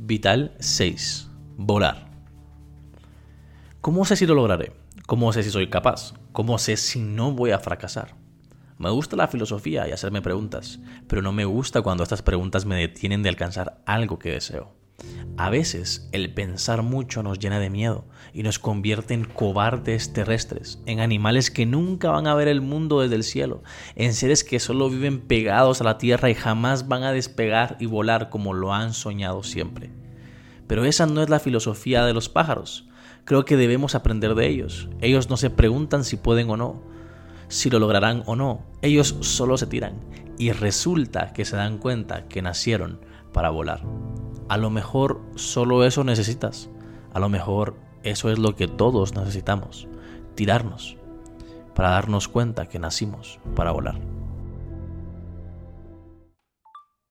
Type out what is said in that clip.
Vital 6. Volar. ¿Cómo sé si lo lograré? ¿Cómo sé si soy capaz? ¿Cómo sé si no voy a fracasar? Me gusta la filosofía y hacerme preguntas, pero no me gusta cuando estas preguntas me detienen de alcanzar algo que deseo. A veces el pensar mucho nos llena de miedo y nos convierte en cobardes terrestres, en animales que nunca van a ver el mundo desde el cielo, en seres que solo viven pegados a la tierra y jamás van a despegar y volar como lo han soñado siempre. Pero esa no es la filosofía de los pájaros. Creo que debemos aprender de ellos. Ellos no se preguntan si pueden o no, si lo lograrán o no. Ellos solo se tiran y resulta que se dan cuenta que nacieron para volar. A lo mejor solo eso necesitas. A lo mejor eso es lo que todos necesitamos. Tirarnos para darnos cuenta que nacimos para volar.